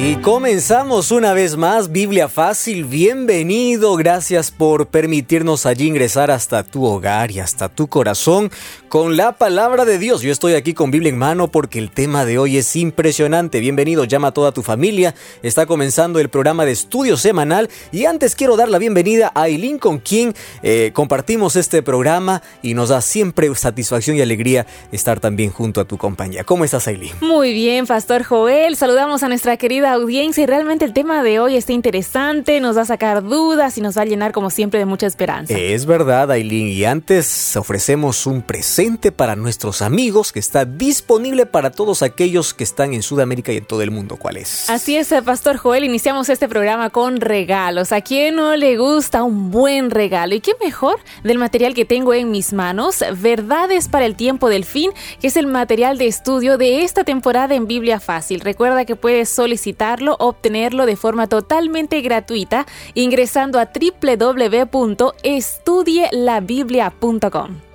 Y comenzamos una vez más Biblia Fácil. Bienvenido, gracias por permitirnos allí ingresar hasta tu hogar y hasta tu corazón con la palabra de Dios. Yo estoy aquí con Biblia en mano porque el tema de hoy es impresionante. Bienvenido, llama a toda tu familia. Está comenzando el programa de estudio semanal y antes quiero dar la bienvenida a Aileen con quien eh, compartimos este programa y nos da siempre satisfacción y alegría estar también junto a tu compañía. ¿Cómo estás, Aileen? Muy bien, Pastor Joel. Saludamos a nuestra querida audiencia y realmente el tema de hoy está interesante, nos va a sacar dudas y nos va a llenar como siempre de mucha esperanza. Es verdad, Aileen, y antes ofrecemos un presente para nuestros amigos que está disponible para todos aquellos que están en Sudamérica y en todo el mundo. ¿Cuál es? Así es, Pastor Joel, iniciamos este programa con regalos. ¿A quién no le gusta un buen regalo? ¿Y qué mejor del material que tengo en mis manos? Verdades para el tiempo del fin, que es el material de estudio de esta temporada en Biblia Fácil. Recuerda que puedes solicitar obtenerlo de forma totalmente gratuita ingresando a www.estudielabiblia.com.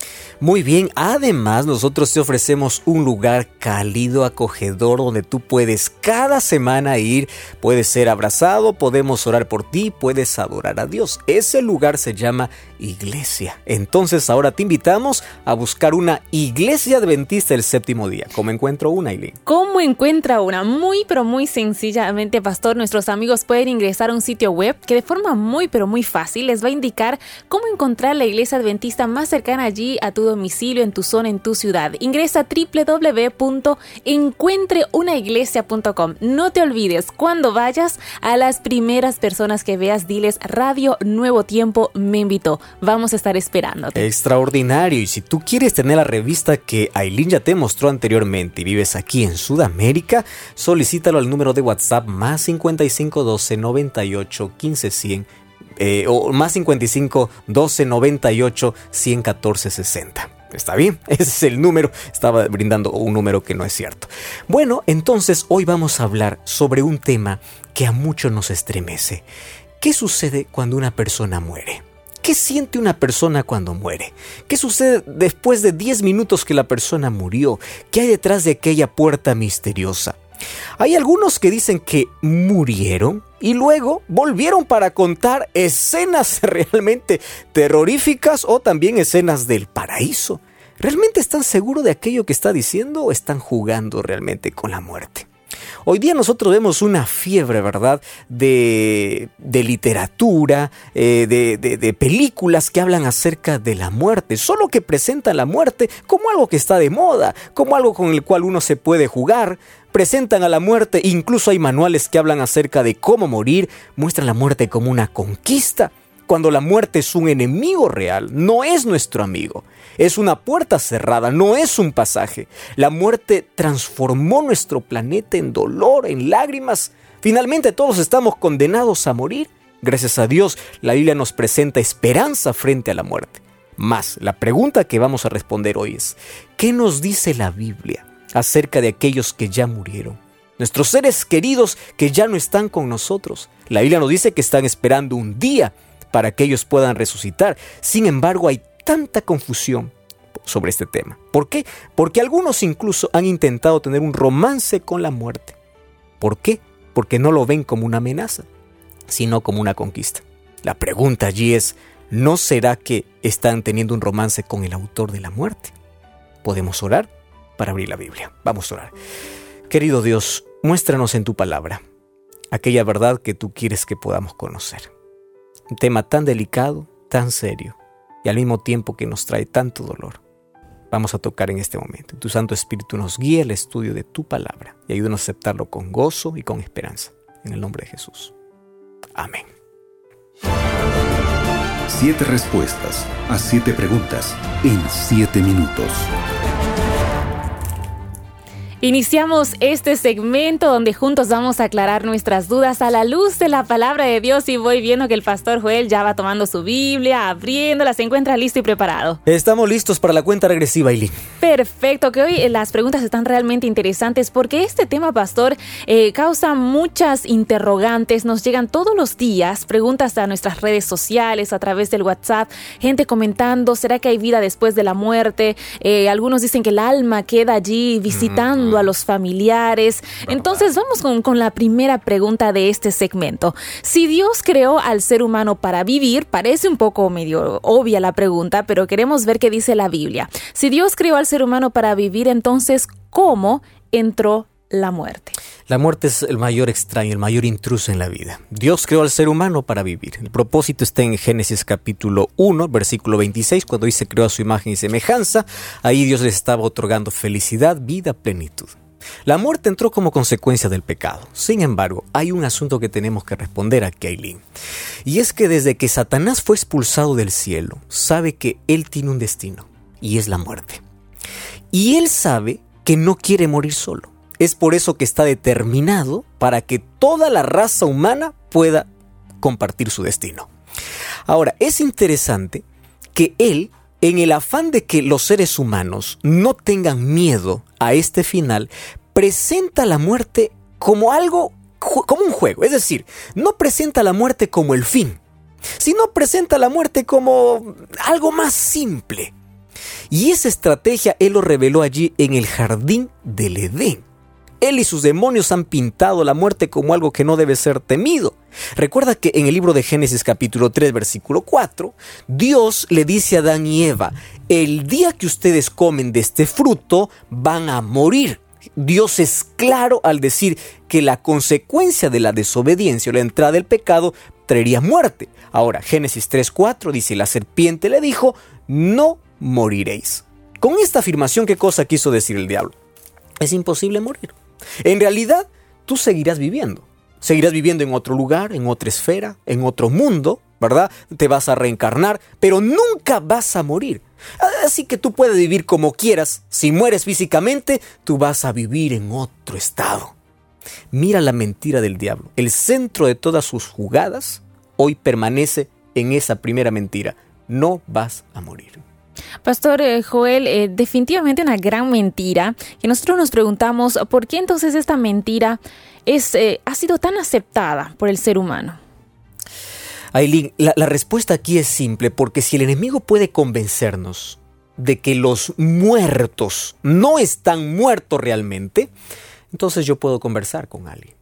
Muy bien, además nosotros te ofrecemos un lugar cálido, acogedor, donde tú puedes cada semana ir, puedes ser abrazado, podemos orar por ti, puedes adorar a Dios. Ese lugar se llama iglesia. Entonces ahora te invitamos a buscar una iglesia adventista el séptimo día. ¿Cómo encuentro una, Aileen? ¿Cómo encuentra una? Muy, pero muy sencillamente, pastor, nuestros amigos pueden ingresar a un sitio web que de forma muy, pero muy fácil les va a indicar cómo encontrar la iglesia adventista más cercana allí a tu domicilio, en tu zona, en tu ciudad. Ingresa a www.encuentreunaiglesia.com. No te olvides, cuando vayas a las primeras personas que veas, diles Radio Nuevo Tiempo me invitó. Vamos a estar esperándote. Extraordinario. Y si tú quieres tener la revista que Aileen ya te mostró anteriormente y vives aquí en Sudamérica, solicítalo al número de WhatsApp más 55 12 98 15 100 o más 55 12 98 114 60. Está bien, ese es el número. Estaba brindando un número que no es cierto. Bueno, entonces hoy vamos a hablar sobre un tema que a muchos nos estremece. ¿Qué sucede cuando una persona muere? ¿Qué siente una persona cuando muere? ¿Qué sucede después de 10 minutos que la persona murió? ¿Qué hay detrás de aquella puerta misteriosa? Hay algunos que dicen que murieron y luego volvieron para contar escenas realmente terroríficas o también escenas del paraíso. ¿Realmente están seguros de aquello que está diciendo o están jugando realmente con la muerte? Hoy día nosotros vemos una fiebre, ¿verdad?, de, literatura, eh, de, de, películas que hablan acerca de la muerte, solo que presentan la muerte como algo que está de moda, como algo con el cual uno se puede jugar, presentan a la muerte, incluso hay manuales que hablan acerca de cómo morir, muestran la muerte como una conquista cuando la muerte es un enemigo real, no es nuestro amigo. Es una puerta cerrada, no es un pasaje. La muerte transformó nuestro planeta en dolor, en lágrimas. Finalmente todos estamos condenados a morir. Gracias a Dios, la Biblia nos presenta esperanza frente a la muerte. Más, la pregunta que vamos a responder hoy es, ¿qué nos dice la Biblia acerca de aquellos que ya murieron? Nuestros seres queridos que ya no están con nosotros. La Biblia nos dice que están esperando un día para que ellos puedan resucitar. Sin embargo, hay tanta confusión sobre este tema. ¿Por qué? Porque algunos incluso han intentado tener un romance con la muerte. ¿Por qué? Porque no lo ven como una amenaza, sino como una conquista. La pregunta allí es, ¿no será que están teniendo un romance con el autor de la muerte? Podemos orar para abrir la Biblia. Vamos a orar. Querido Dios, muéstranos en tu palabra aquella verdad que tú quieres que podamos conocer. Un tema tan delicado, tan serio, y al mismo tiempo que nos trae tanto dolor. Vamos a tocar en este momento. Tu Santo Espíritu nos guía el estudio de tu palabra y ayúdanos a aceptarlo con gozo y con esperanza. En el nombre de Jesús. Amén. Siete respuestas a siete preguntas en siete minutos. Iniciamos este segmento donde juntos vamos a aclarar nuestras dudas a la luz de la palabra de Dios y voy viendo que el pastor Joel ya va tomando su Biblia, abriéndola, se encuentra listo y preparado. Estamos listos para la cuenta regresiva, Eileen. Perfecto, que hoy las preguntas están realmente interesantes porque este tema, pastor, eh, causa muchas interrogantes. Nos llegan todos los días preguntas a nuestras redes sociales, a través del WhatsApp, gente comentando, ¿será que hay vida después de la muerte? Eh, algunos dicen que el alma queda allí visitando a los familiares. Entonces vamos con, con la primera pregunta de este segmento. Si Dios creó al ser humano para vivir, parece un poco medio obvia la pregunta, pero queremos ver qué dice la Biblia. Si Dios creó al ser humano para vivir, entonces, ¿cómo entró la muerte. La muerte es el mayor extraño, el mayor intruso en la vida. Dios creó al ser humano para vivir. El propósito está en Génesis capítulo 1, versículo 26, cuando dice creó a su imagen y semejanza. Ahí Dios les estaba otorgando felicidad, vida, plenitud. La muerte entró como consecuencia del pecado. Sin embargo, hay un asunto que tenemos que responder a Kailin. Y es que desde que Satanás fue expulsado del cielo, sabe que él tiene un destino, y es la muerte. Y él sabe que no quiere morir solo. Es por eso que está determinado para que toda la raza humana pueda compartir su destino. Ahora, es interesante que él, en el afán de que los seres humanos no tengan miedo a este final, presenta la muerte como algo, como un juego. Es decir, no presenta la muerte como el fin, sino presenta la muerte como algo más simple. Y esa estrategia él lo reveló allí en el jardín del Edén. Él y sus demonios han pintado la muerte como algo que no debe ser temido. Recuerda que en el libro de Génesis capítulo 3 versículo 4, Dios le dice a Adán y Eva, el día que ustedes comen de este fruto van a morir. Dios es claro al decir que la consecuencia de la desobediencia o la entrada del pecado traería muerte. Ahora, Génesis 3.4 dice, la serpiente le dijo, no moriréis. Con esta afirmación, ¿qué cosa quiso decir el diablo? Es imposible morir. En realidad, tú seguirás viviendo. Seguirás viviendo en otro lugar, en otra esfera, en otro mundo, ¿verdad? Te vas a reencarnar, pero nunca vas a morir. Así que tú puedes vivir como quieras. Si mueres físicamente, tú vas a vivir en otro estado. Mira la mentira del diablo. El centro de todas sus jugadas hoy permanece en esa primera mentira. No vas a morir. Pastor eh, Joel, eh, definitivamente una gran mentira que nosotros nos preguntamos por qué entonces esta mentira es, eh, ha sido tan aceptada por el ser humano. Aileen, la, la respuesta aquí es simple, porque si el enemigo puede convencernos de que los muertos no están muertos realmente, entonces yo puedo conversar con alguien,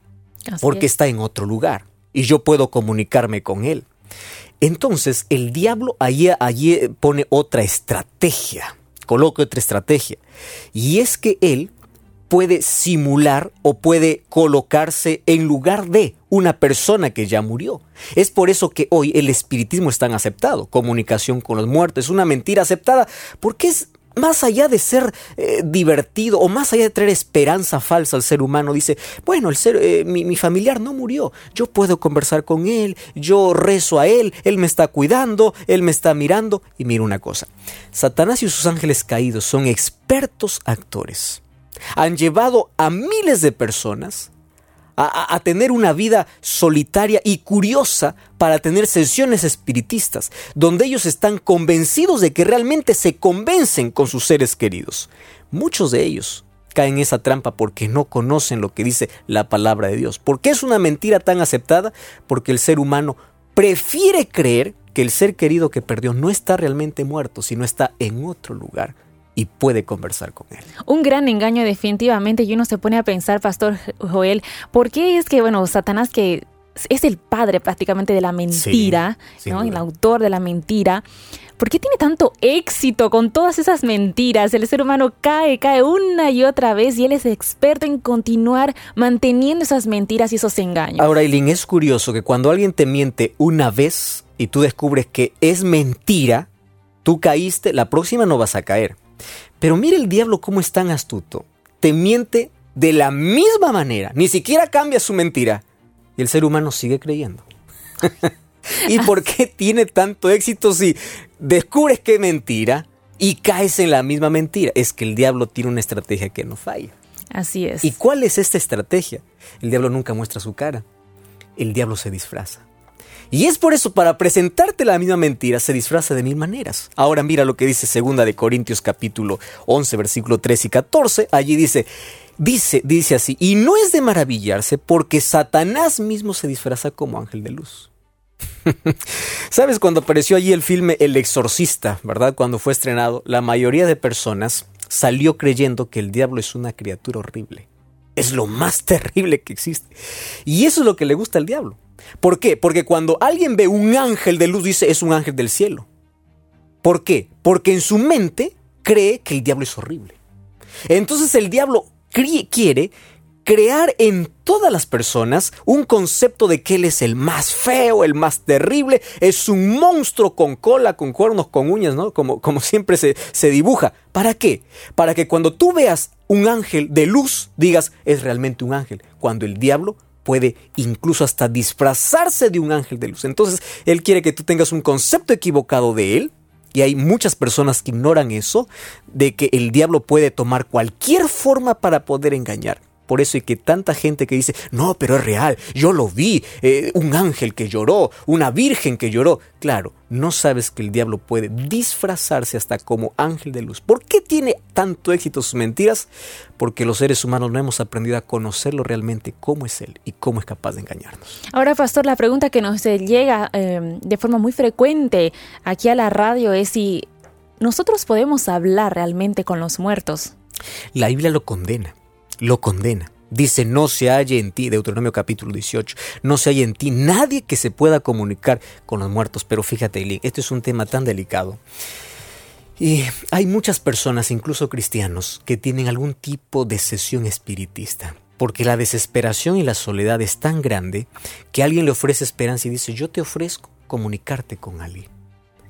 porque está en otro lugar y yo puedo comunicarme con él. Entonces el diablo allí, allí pone otra estrategia, coloca otra estrategia, y es que él puede simular o puede colocarse en lugar de una persona que ya murió. Es por eso que hoy el espiritismo es tan aceptado, comunicación con los muertos, es una mentira aceptada, porque es más allá de ser eh, divertido o más allá de traer esperanza falsa al ser humano, dice, bueno, el ser, eh, mi, mi, familiar no murió, yo puedo conversar con él, yo rezo a él, él me está cuidando, él me está mirando. Y mira una cosa, Satanás y sus ángeles caídos son expertos actores. Han llevado a miles de personas a, tener una vida solitaria y curiosa para tener sesiones espiritistas, donde ellos están convencidos de que realmente se convencen con sus seres queridos. Muchos de ellos caen en esa trampa porque no conocen lo que dice la palabra de Dios. ¿Por qué es una mentira tan aceptada? Porque el ser humano prefiere creer que el ser querido que perdió no está realmente muerto, sino está en otro lugar y puede conversar con él. Un gran engaño definitivamente y uno se pone a pensar, Pastor Joel, ¿por qué es que, bueno, Satanás que es el padre prácticamente de la mentira, ¿no? el autor de la mentira. ¿Por qué tiene tanto éxito con todas esas mentiras? El ser humano cae, cae una y otra vez y él es experto en continuar manteniendo esas mentiras y esos engaños. Ahora, Eileen, es curioso que cuando alguien te miente una vez y tú descubres que es mentira, tú caíste, la próxima no vas a caer. Pero mire el diablo cómo es tan astuto. Te miente de la misma manera, ni siquiera cambia su mentira. Y el ser humano sigue creyendo. ¿Y por qué tiene tanto éxito si descubres que es mentira y caes en la misma mentira? Es que el diablo tiene una estrategia que no falla. Así es. ¿Y cuál es esta estrategia? El diablo nunca muestra su cara. El diablo se disfraza. Y es por eso, para presentarte la misma mentira, se disfraza de mil maneras. Ahora mira lo que dice segunda de Corintios capítulo 11, versículo 3 y 14. Allí dice, dice, dice así, y no es de maravillarse porque Satanás mismo se disfraza como ángel de luz. ¿Sabes cuando apareció allí el filme El Exorcista, verdad? Cuando fue estrenado, la mayoría de personas salió creyendo que el diablo es una criatura horrible. Es lo más terrible que existe. Y eso es lo que le gusta al diablo. ¿Por qué? Porque cuando alguien ve un ángel de luz dice es un ángel del cielo. ¿Por qué? Porque en su mente cree que el diablo es horrible. Entonces el diablo quiere crear en todas las personas un concepto de que él es el más feo, el más terrible, es un monstruo con cola, con cuernos, con uñas, ¿no? Como, como siempre se, se dibuja. ¿Para qué? Para que cuando tú veas un ángel de luz digas es realmente un ángel, cuando el diablo puede incluso hasta disfrazarse de un ángel de luz. Entonces, Él quiere que tú tengas un concepto equivocado de Él. Y hay muchas personas que ignoran eso, de que el diablo puede tomar cualquier forma para poder engañar. Por eso hay que tanta gente que dice, no, pero es real, yo lo vi, eh, un ángel que lloró, una virgen que lloró. Claro, no sabes que el diablo puede disfrazarse hasta como ángel de luz. ¿Por qué tiene tanto éxito sus mentiras? Porque los seres humanos no hemos aprendido a conocerlo realmente cómo es él y cómo es capaz de engañarnos. Ahora, pastor, la pregunta que nos llega eh, de forma muy frecuente aquí a la radio es si nosotros podemos hablar realmente con los muertos. La Biblia lo condena lo condena. Dice, no se halle en ti, Deuteronomio capítulo 18, no se halle en ti nadie que se pueda comunicar con los muertos. Pero fíjate, esto es un tema tan delicado. Y hay muchas personas, incluso cristianos, que tienen algún tipo de sesión espiritista. Porque la desesperación y la soledad es tan grande que alguien le ofrece esperanza y dice, yo te ofrezco comunicarte con alguien.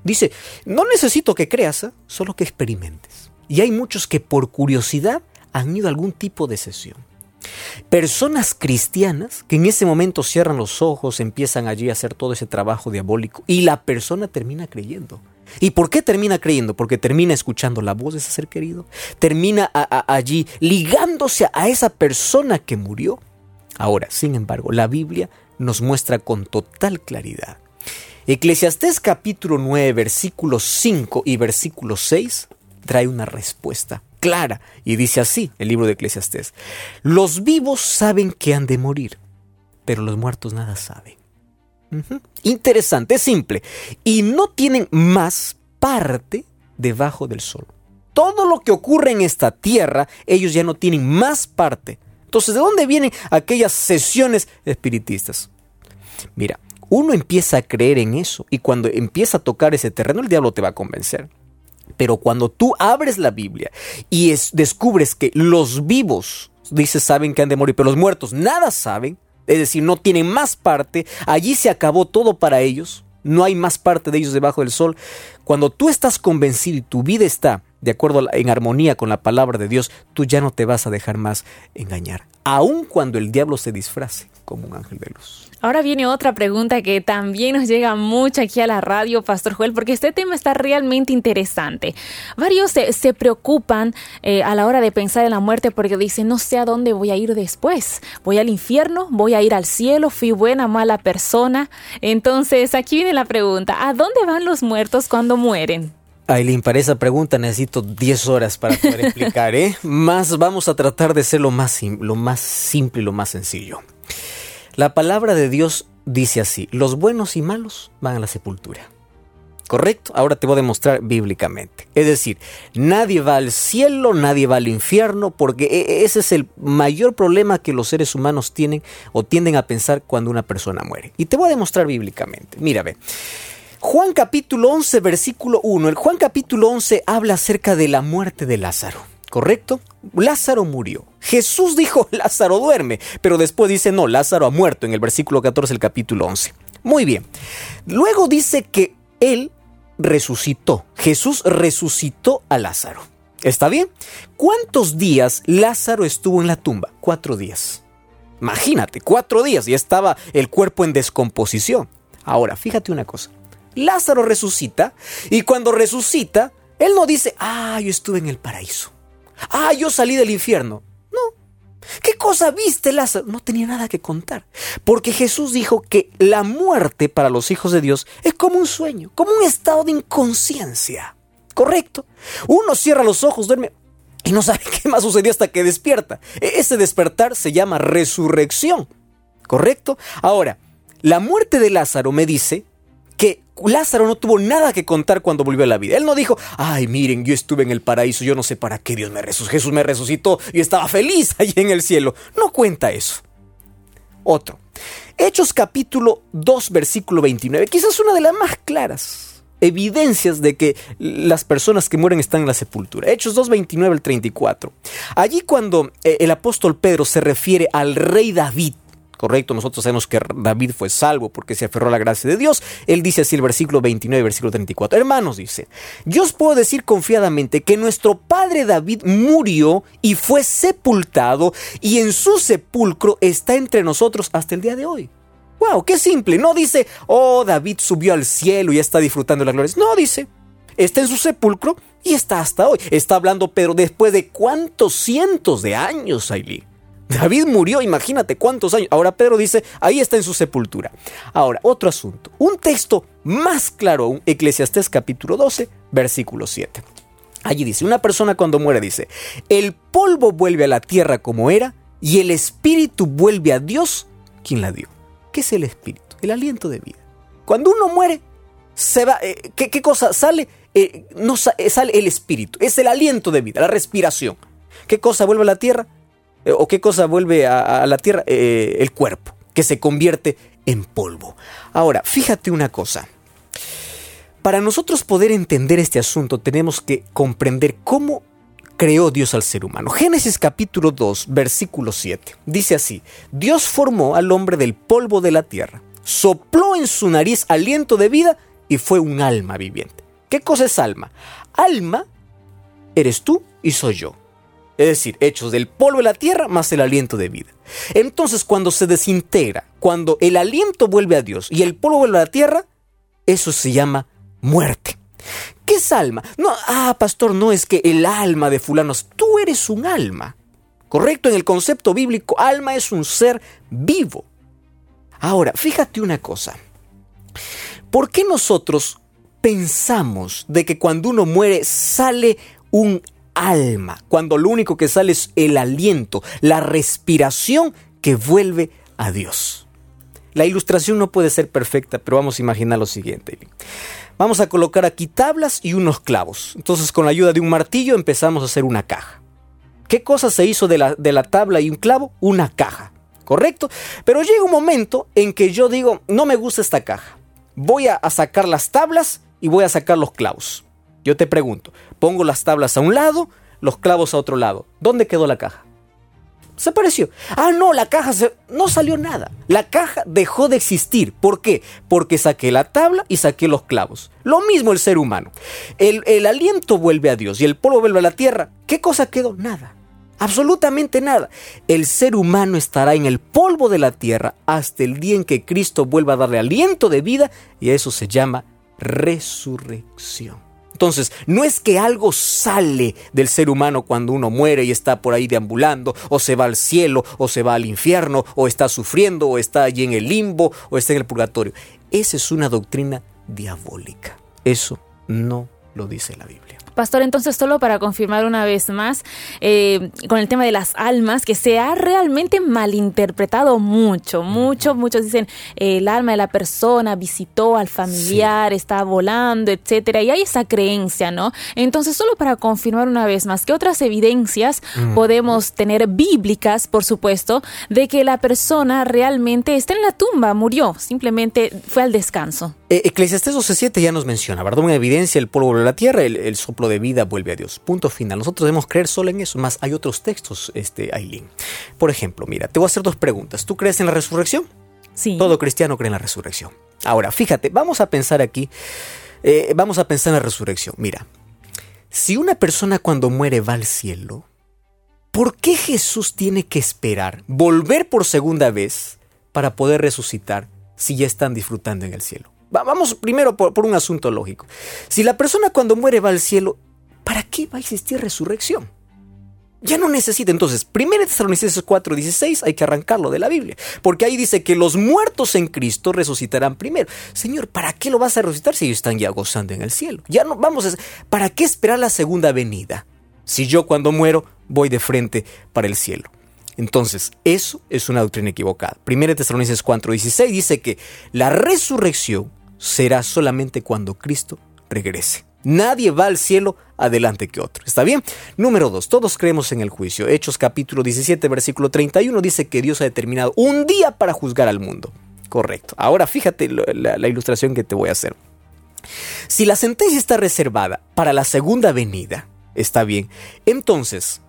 Dice, no necesito que creas, ¿eh? solo que experimentes. Y hay muchos que por curiosidad han ido a algún tipo de sesión. Personas cristianas que en ese momento cierran los ojos, empiezan allí a hacer todo ese trabajo diabólico y la persona termina creyendo. ¿Y por qué termina creyendo? Porque termina escuchando la voz de ese ser querido, termina allí ligándose a esa persona que murió. Ahora, sin embargo, la Biblia nos muestra con total claridad. Eclesiastés capítulo 9, versículo 5 y versículo 6 trae una respuesta clara y dice así el libro de Eclesiastés. Los vivos saben que han de morir, pero los muertos nada saben. Interesante, es simple. Y no tienen más parte debajo del sol. Todo lo que ocurre en esta tierra, ellos ya no tienen más parte. Entonces, ¿de dónde vienen aquellas sesiones espiritistas? Mira, uno empieza a creer en eso y cuando empieza a tocar ese terreno, el diablo te va a convencer. Pero cuando tú abres la Biblia y descubres que los vivos, dice, saben que han de morir, pero los muertos nada saben, es decir, no tienen más parte, allí se acabó todo para ellos, no hay más parte de ellos debajo del sol. Cuando tú estás convencido y tu vida está de acuerdo en armonía con la palabra de Dios, tú ya no te vas a dejar más engañar, aun cuando el diablo se disfrace como un ángel de luz. Ahora viene otra pregunta que también nos llega mucho aquí a la radio, Pastor Joel, porque este tema está realmente interesante. Varios se, preocupan eh, a la hora de pensar en la muerte porque dicen, no sé a dónde voy a ir después. ¿Voy al infierno? ¿Voy a ir al cielo? ¿Fui buena, mala persona? Entonces, aquí viene la pregunta, ¿a dónde van los muertos cuando mueren? Aileen, para esa pregunta necesito 10 horas para poder explicar, ¿eh? Más vamos a tratar de ser lo más, lo más simple y lo más sencillo. La palabra de Dios dice así, los buenos y malos van a la sepultura. ¿Correcto? Ahora te voy a demostrar bíblicamente. Es decir, nadie va al cielo, nadie va al infierno, porque e, e, ese es el mayor problema que los seres humanos tienen o tienden a pensar cuando una persona muere. Y te voy a demostrar bíblicamente. Mira, ve. Juan capítulo 11, versículo 1. El Juan capítulo 11 habla acerca de la muerte de Lázaro. ¿Correcto? Lázaro murió. Jesús dijo, Lázaro duerme, pero después dice, no, Lázaro ha muerto en el versículo 14 del capítulo 11. Muy bien. Luego dice que él resucitó. Jesús resucitó a Lázaro. ¿Está bien? ¿Cuántos días Lázaro estuvo en la tumba? Cuatro días. Imagínate, cuatro días y estaba el cuerpo en descomposición. Ahora, fíjate una cosa. Lázaro resucita y cuando resucita, él no dice, ah, yo estuve en el paraíso ah, yo salí del infierno. No, ¿Qué cosa viste, Lázaro? No tenía nada que contar. Porque Jesús dijo que la muerte para los hijos de Dios es como un sueño, como un estado de inconsciencia. ¿Correcto? Uno cierra los ojos, duerme y no sabe qué más sucedió hasta que despierta. E-, ese despertar se llama resurrección. ¿Correcto? Ahora, la muerte de Lázaro me dice que Lázaro no tuvo nada que contar cuando volvió a la vida. Él no dijo, ay, miren, yo estuve en el paraíso, yo no sé para qué Dios me resucitó, Jesús me resucitó y estaba feliz allí en el cielo. No cuenta eso. Otro. Hechos capítulo 2, versículo 29. Quizás una de las más claras evidencias de que las personas que mueren están en la sepultura. Hechos 2, 29 al 34. Allí cuando eh, el apóstol Pedro se refiere al rey David, correcto, nosotros sabemos que David fue salvo porque se aferró a la gracia de Dios. Él dice así el versículo 29, versículo 34. Hermanos, dice, yo os puedo decir confiadamente que nuestro padre David murió y fue sepultado y en su sepulcro está entre nosotros hasta el día de hoy. ¡Wow! ¡Qué simple! No dice, oh, David subió al cielo y está disfrutando de las glorias. No, dice, está en su sepulcro y está hasta hoy. Está hablando Pedro después de cuántos cientos de años, Aileen. David murió, imagínate cuántos años. Ahora Pedro dice, ahí está en su sepultura. Ahora, otro asunto. Un texto más claro aún, Eclesiastés capítulo 12, versículo 7. Allí dice, una persona cuando muere dice, el polvo vuelve a la tierra como era y el espíritu vuelve a Dios quien la dio. ¿Qué es el espíritu? El aliento de vida. Cuando uno muere, se va, eh, ¿qué, cosa sale? Eh, no eh, sale el espíritu, es el aliento de vida, la respiración. ¿Qué cosa vuelve a la tierra? Eh, ¿O qué cosa vuelve a, la tierra? Eh, el cuerpo, que se convierte en polvo. Ahora, fíjate una cosa. Para nosotros poder entender este asunto tenemos que comprender cómo creó Dios al ser humano. Génesis capítulo 2, versículo 7. Dice así, Dios formó al hombre del polvo de la tierra, sopló en su nariz aliento de vida y fue un alma viviente. ¿Qué cosa es alma? Alma eres tú y soy yo es decir, hechos del polvo de la tierra más el aliento de vida. Entonces, cuando se desintegra, cuando el aliento vuelve a Dios y el polvo vuelve a la tierra, eso se llama muerte. ¿Qué es alma? No, ah, pastor, no es que el alma de fulanos, tú eres un alma. Correcto, en el concepto bíblico, alma es un ser vivo. Ahora, fíjate una cosa. ¿Por qué nosotros pensamos de que cuando uno muere sale un alma, cuando lo único que sale es el aliento, la respiración que vuelve a Dios. La ilustración no puede ser perfecta, pero vamos a imaginar lo siguiente. Vamos a colocar aquí tablas y unos clavos. Entonces con la ayuda de un martillo empezamos a hacer una caja. ¿Qué cosa se hizo de la, de la tabla y un clavo? Una caja. ¿Correcto? Pero llega un momento en que yo digo, no me gusta esta caja. Voy a sacar las tablas y voy a sacar los clavos. Yo te pregunto, pongo las tablas a un lado, los clavos a otro lado. ¿Dónde quedó la caja? Se apareció. Ah, no, la caja no salió nada. La caja dejó de existir. ¿Por qué? Porque saqué la tabla y saqué los clavos. Lo mismo el ser humano. El, el aliento vuelve a Dios y el polvo vuelve a la tierra. ¿Qué cosa quedó? Nada. Absolutamente nada. El ser humano estará en el polvo de la tierra hasta el día en que Cristo vuelva a darle aliento de vida y eso se llama resurrección. Entonces, no es que algo sale del ser humano cuando uno muere y está por ahí deambulando, o se va al cielo, o se va al infierno, o está sufriendo, o está allí en el limbo, o está en el purgatorio. Esa es una doctrina diabólica. Eso no lo dice la Biblia. Pastor, entonces solo para confirmar una vez más eh, con el tema de las almas, que se ha realmente malinterpretado mucho, mucho, muchos dicen el alma de la persona visitó al familiar, está volando, etcétera, y hay esa creencia, ¿no? Entonces solo para confirmar una vez más, ¿qué otras evidencias podemos tener bíblicas, por supuesto, de que la persona realmente está en la tumba, murió, simplemente fue al descanso? Eh, Eclesiastés 12.7 ya nos menciona, ¿verdad? Una evidencia, el polvo de la tierra, el, soplo de vida vuelve a Dios. Punto final. Nosotros debemos creer solo en eso, más hay otros textos, este, Aileen. Por ejemplo, mira, te voy a hacer dos preguntas. ¿Tú crees en la resurrección? Sí. Todo cristiano cree en la resurrección. Ahora, fíjate, vamos a pensar aquí, eh, vamos a pensar en la resurrección. Mira, si una persona cuando muere va al cielo, ¿por qué Jesús tiene que esperar, volver por segunda vez para poder resucitar si ya están disfrutando en el cielo? Vamos primero por, un asunto lógico. Si la persona cuando muere va al cielo, ¿para qué va a existir resurrección? Ya no necesita. Entonces, 1 Tesalonicenses 4:16 hay que arrancarlo de la Biblia. Porque ahí dice que los muertos en Cristo resucitarán primero. Señor, ¿para qué lo vas a resucitar si ellos están ya gozando en el cielo? Ya no, vamos a... ¿Para qué esperar la segunda venida? Si yo cuando muero voy de frente para el cielo. Entonces, eso es una doctrina equivocada. 1 Tesalonicenses 4:16 dice que la resurrección será solamente cuando Cristo regrese. Nadie va al cielo adelante que otro. ¿Está bien? Número dos, todos creemos en el juicio. Hechos capítulo 17, versículo 31 dice que Dios ha determinado un día para juzgar al mundo. Correcto. Ahora fíjate la, la ilustración que te voy a hacer. Si la sentencia está reservada para la segunda venida, está bien, entonces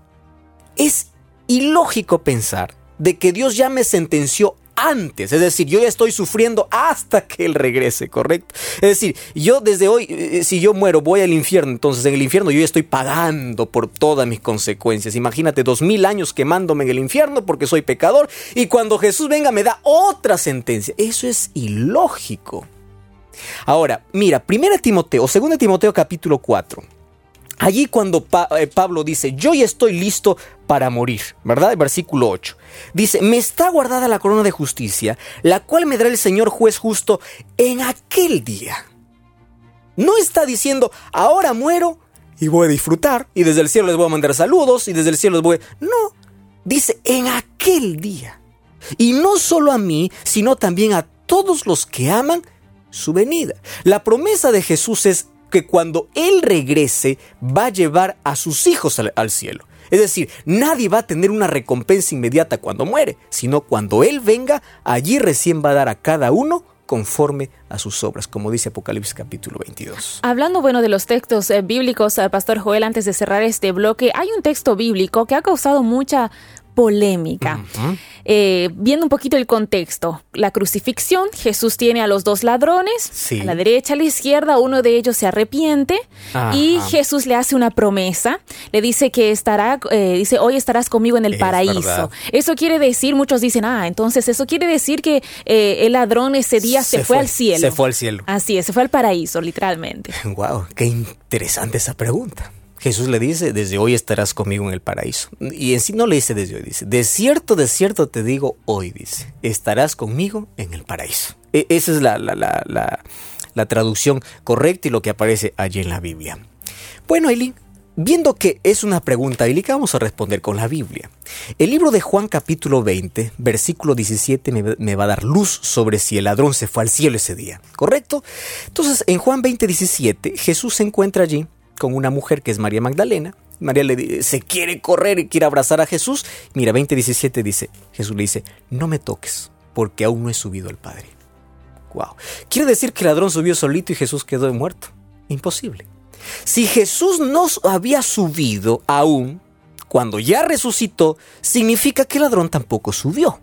es ilógico pensar de que Dios ya me sentenció antes. Es decir, yo ya estoy sufriendo hasta que Él regrese, ¿correcto? Es decir, yo desde hoy, eh, si yo muero, voy al infierno. Entonces en el infierno yo ya estoy pagando por todas mis consecuencias. Imagínate dos mil años quemándome en el infierno porque soy pecador. Y cuando Jesús venga me da otra sentencia. Eso es ilógico. Ahora, mira, 1 Timoteo, 2 Timoteo capítulo 4. Allí cuando eh, Pablo dice, yo ya estoy listo para morir, ¿verdad? Versículo 8. Dice, me está guardada la corona de justicia, la cual me dará el Señor juez justo en aquel día. No está diciendo, ahora muero y voy a disfrutar, y desde el cielo les voy a mandar saludos, y desde el cielo les voy a... No, dice, en aquel día. Y no solo a mí, sino también a todos los que aman su venida. La promesa de Jesús es que cuando Él regrese va a llevar a sus hijos al, cielo. Es decir, nadie va a tener una recompensa inmediata cuando muere, sino cuando Él venga, allí recién va a dar a cada uno conforme a sus obras, como dice Apocalipsis capítulo 22. Hablando bueno de los textos eh, bíblicos, eh, Pastor Joel, antes de cerrar este bloque, hay un texto bíblico que ha causado mucha polémica. Eh, viendo un poquito el contexto, la crucifixión, Jesús tiene a los dos ladrones, a la derecha, a la izquierda, uno de ellos se arrepiente y Jesús le hace una promesa, le dice que estará, eh, dice, hoy estarás conmigo en el paraíso. Eso quiere decir, muchos dicen, ah, entonces eso quiere decir que eh, el ladrón ese día se, fue, al cielo. Se fue al cielo. Así es, se fue al paraíso, literalmente. Wow, qué interesante esa pregunta. Jesús le dice, desde hoy estarás conmigo en el paraíso. Y en sí no le dice desde hoy, dice, de cierto, de cierto te digo hoy, dice, estarás conmigo en el paraíso. E, esa es la, la, la, la, traducción correcta y lo que aparece allí en la Biblia. Bueno, Eileen, viendo que es una pregunta bíblica, vamos a responder con la Biblia. El libro de Juan capítulo 20, versículo 17 me, me, va a dar luz sobre si el ladrón se fue al cielo ese día, ¿correcto? Entonces, en Juan 20, 17, Jesús se encuentra allí con una mujer que es María Magdalena. María le se quiere correr y quiere abrazar a Jesús. Mira, 20:17 dice, Jesús le dice, no me toques, porque aún no he subido al Padre. Wow. ¿Quiere decir que el ladrón subió solito y Jesús quedó muerto? Imposible. Si Jesús no había subido aún, cuando ya resucitó, significa que el ladrón tampoco subió.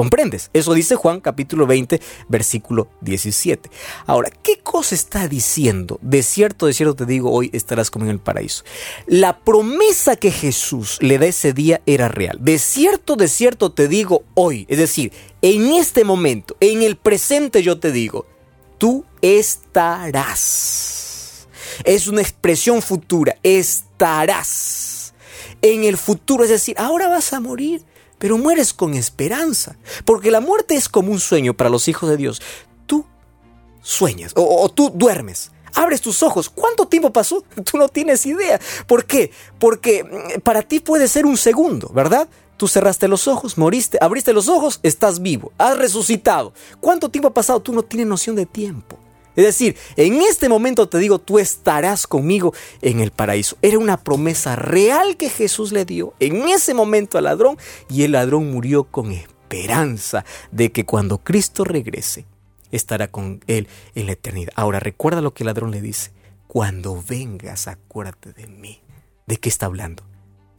¿Comprendes? Eso dice Juan capítulo 20, versículo 17. Ahora, ¿qué cosa está diciendo? De cierto, de cierto te digo, hoy estarás como en el paraíso. La promesa que Jesús le da ese día era real. De cierto, de cierto te digo hoy. Es decir, en este momento, en el presente yo te digo, tú estarás. Es una expresión futura, estarás. En el futuro, es decir, ahora vas a morir pero mueres con esperanza, porque la muerte es como un sueño para los hijos de Dios. Tú sueñas o, tú duermes. Abres tus ojos. ¿Cuánto tiempo pasó? Tú no tienes idea. ¿Por qué? Porque mm, para ti puede ser un segundo, ¿verdad? Tú cerraste los ojos, moriste, abriste los ojos, estás vivo, has resucitado. ¿Cuánto tiempo ha pasado? Tú no tienes noción de tiempo. Es decir, en este momento te digo, tú estarás conmigo en el paraíso. Era una promesa real que Jesús le dio en ese momento al ladrón y el ladrón murió con esperanza de que cuando Cristo regrese, estará con él en la eternidad. Ahora recuerda lo que el ladrón le dice. Cuando vengas, acuérdate de mí. ¿De qué está hablando?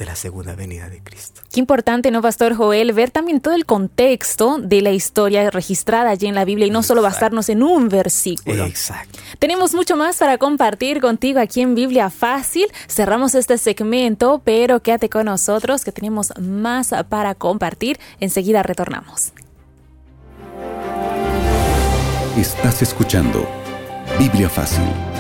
De la segunda venida de Cristo. Qué importante, ¿no, Pastor Joel? Ver también todo el contexto de la historia registrada allí en la Biblia y no solo basarnos en un versículo. Exacto. Tenemos mucho más para compartir contigo aquí en Biblia Fácil. Cerramos este segmento, pero quédate con nosotros que tenemos más para compartir. Enseguida retornamos. Estás escuchando Biblia Fácil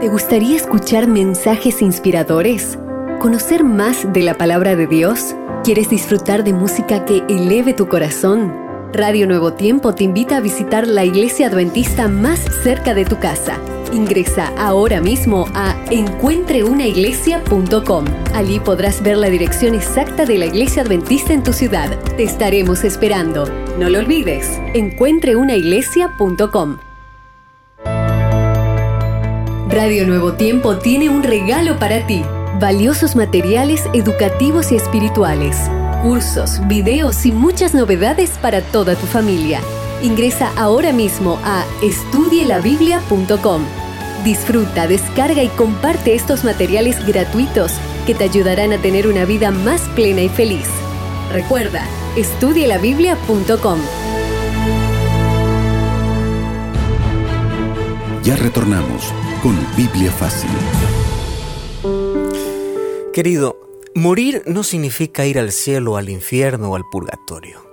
¿Te gustaría escuchar mensajes inspiradores? ¿Conocer más de la palabra de Dios? ¿Quieres disfrutar de música que eleve tu corazón? Radio Nuevo Tiempo te invita a visitar la iglesia adventista más cerca de tu casa. Ingresa ahora mismo a encuentreunaiglesia.com. Allí podrás ver la dirección exacta de la iglesia adventista en tu ciudad. Te estaremos esperando. No lo olvides, encuentreunaiglesia.com. Radio Nuevo Tiempo tiene un regalo para ti. Valiosos materiales educativos y espirituales, cursos, videos y muchas novedades para toda tu familia. Ingresa ahora mismo a estudielabiblia.com. Disfruta, descarga y comparte estos materiales gratuitos que te ayudarán a tener una vida más plena y feliz. Recuerda, estudielabiblia.com. Ya retornamos con Biblia Fácil. Querido, morir no significa ir al cielo, al infierno o al purgatorio.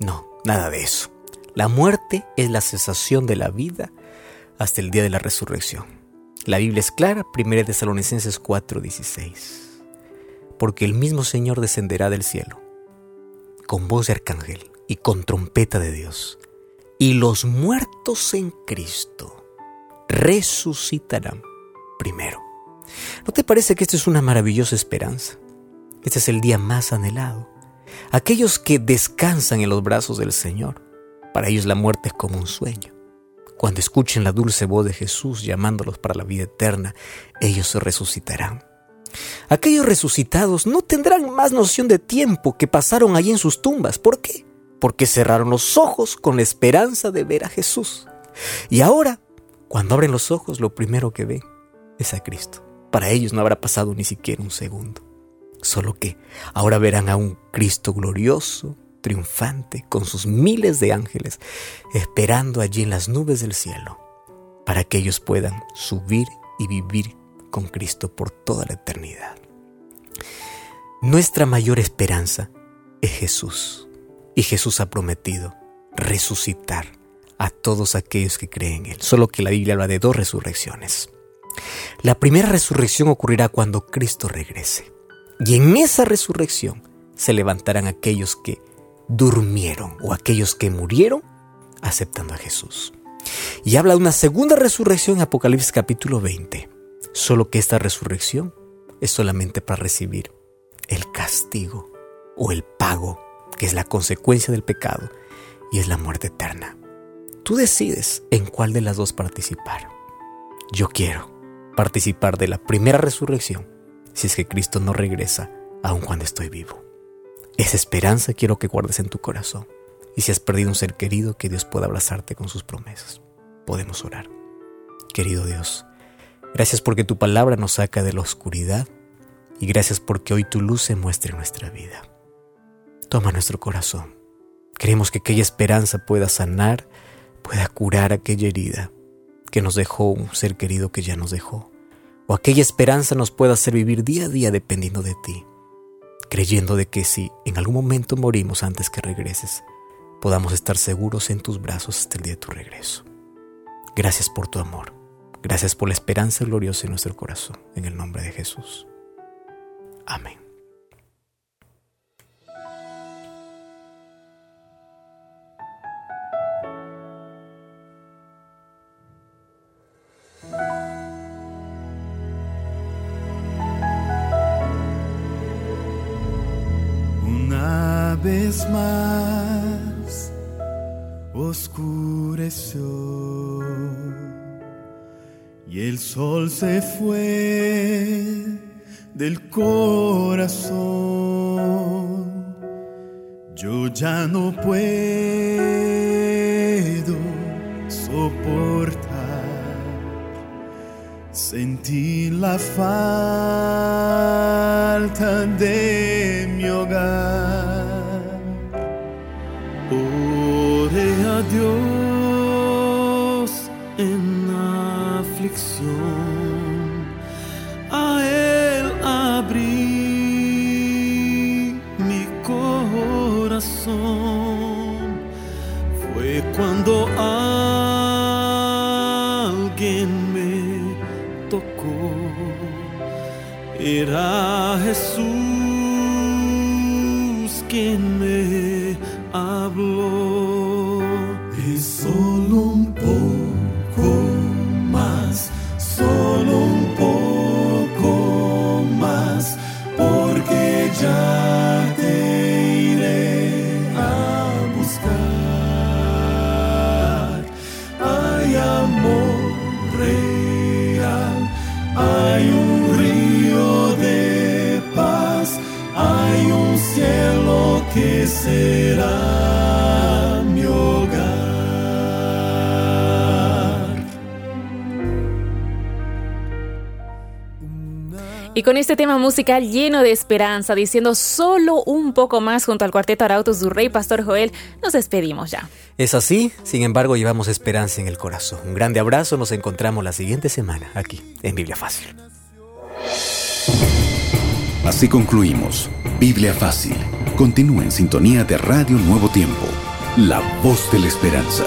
No, nada de eso. La muerte es la cesación de la vida hasta el día de la resurrección. La Biblia es clara, 1 Tesalonicenses 4:16. Porque el mismo Señor descenderá del cielo, con voz de arcángel y con trompeta de Dios, y los muertos en Cristo resucitarán primero. ¿No te parece que esto es una maravillosa esperanza? Este es el día más anhelado. Aquellos que descansan en los brazos del Señor, para ellos la muerte es como un sueño. Cuando escuchen la dulce voz de Jesús llamándolos para la vida eterna, ellos se resucitarán. Aquellos resucitados no tendrán más noción de tiempo que pasaron allí en sus tumbas. ¿Por qué? Porque cerraron los ojos con la esperanza de ver a Jesús. Y ahora, cuando abren los ojos, lo primero que ven es a Cristo. Para ellos no habrá pasado ni siquiera un segundo. Solo que ahora verán a un Cristo glorioso, triunfante, con sus miles de ángeles, esperando allí en las nubes del cielo, para que ellos puedan subir y vivir con Cristo por toda la eternidad. Nuestra mayor esperanza es Jesús, y Jesús ha prometido resucitar a todos aquellos que creen en Él, solo que la Biblia habla de dos resurrecciones. La primera resurrección ocurrirá cuando Cristo regrese, y en esa resurrección se levantarán aquellos que durmieron o aquellos que murieron aceptando a Jesús. Y habla de una segunda resurrección en Apocalipsis capítulo 20. Solo que esta resurrección es solamente para recibir el castigo o el pago, que es la consecuencia del pecado y es la muerte eterna. Tú decides en cuál de las dos participar. Yo quiero participar de la primera resurrección si es que Cristo no regresa aun cuando estoy vivo. Esa esperanza quiero que guardes en tu corazón. Y si has perdido un ser querido, que Dios pueda abrazarte con sus promesas. Podemos orar. Querido Dios, gracias porque tu palabra nos saca de la oscuridad y gracias porque hoy tu luz se muestra en nuestra vida. Toma nuestro corazón. Queremos que aquella esperanza pueda sanar, pueda curar aquella herida que nos dejó un ser querido que ya nos dejó. O aquella esperanza nos pueda hacer vivir día a día dependiendo de ti creyendo de que si en algún momento morimos antes que regreses, podamos estar seguros en tus brazos hasta el día de tu regreso. Gracias por tu amor. Gracias por la esperanza gloriosa en nuestro corazón. En el nombre de Jesús. Amén. Vez más oscureció y el sol se fue del corazón. Yo ya no puedo soportar sentir la falta de Era Jesús Y con este tema musical lleno de esperanza, diciendo solo un poco más junto al cuarteto Arautos du Rey, Pastor Joel, nos despedimos ya. Es así, sin embargo llevamos esperanza en el corazón. Un grande abrazo, nos encontramos la siguiente semana aquí en Biblia Fácil. Así concluimos. Biblia Fácil. Continúa en sintonía de Radio Nuevo Tiempo. La voz de la esperanza.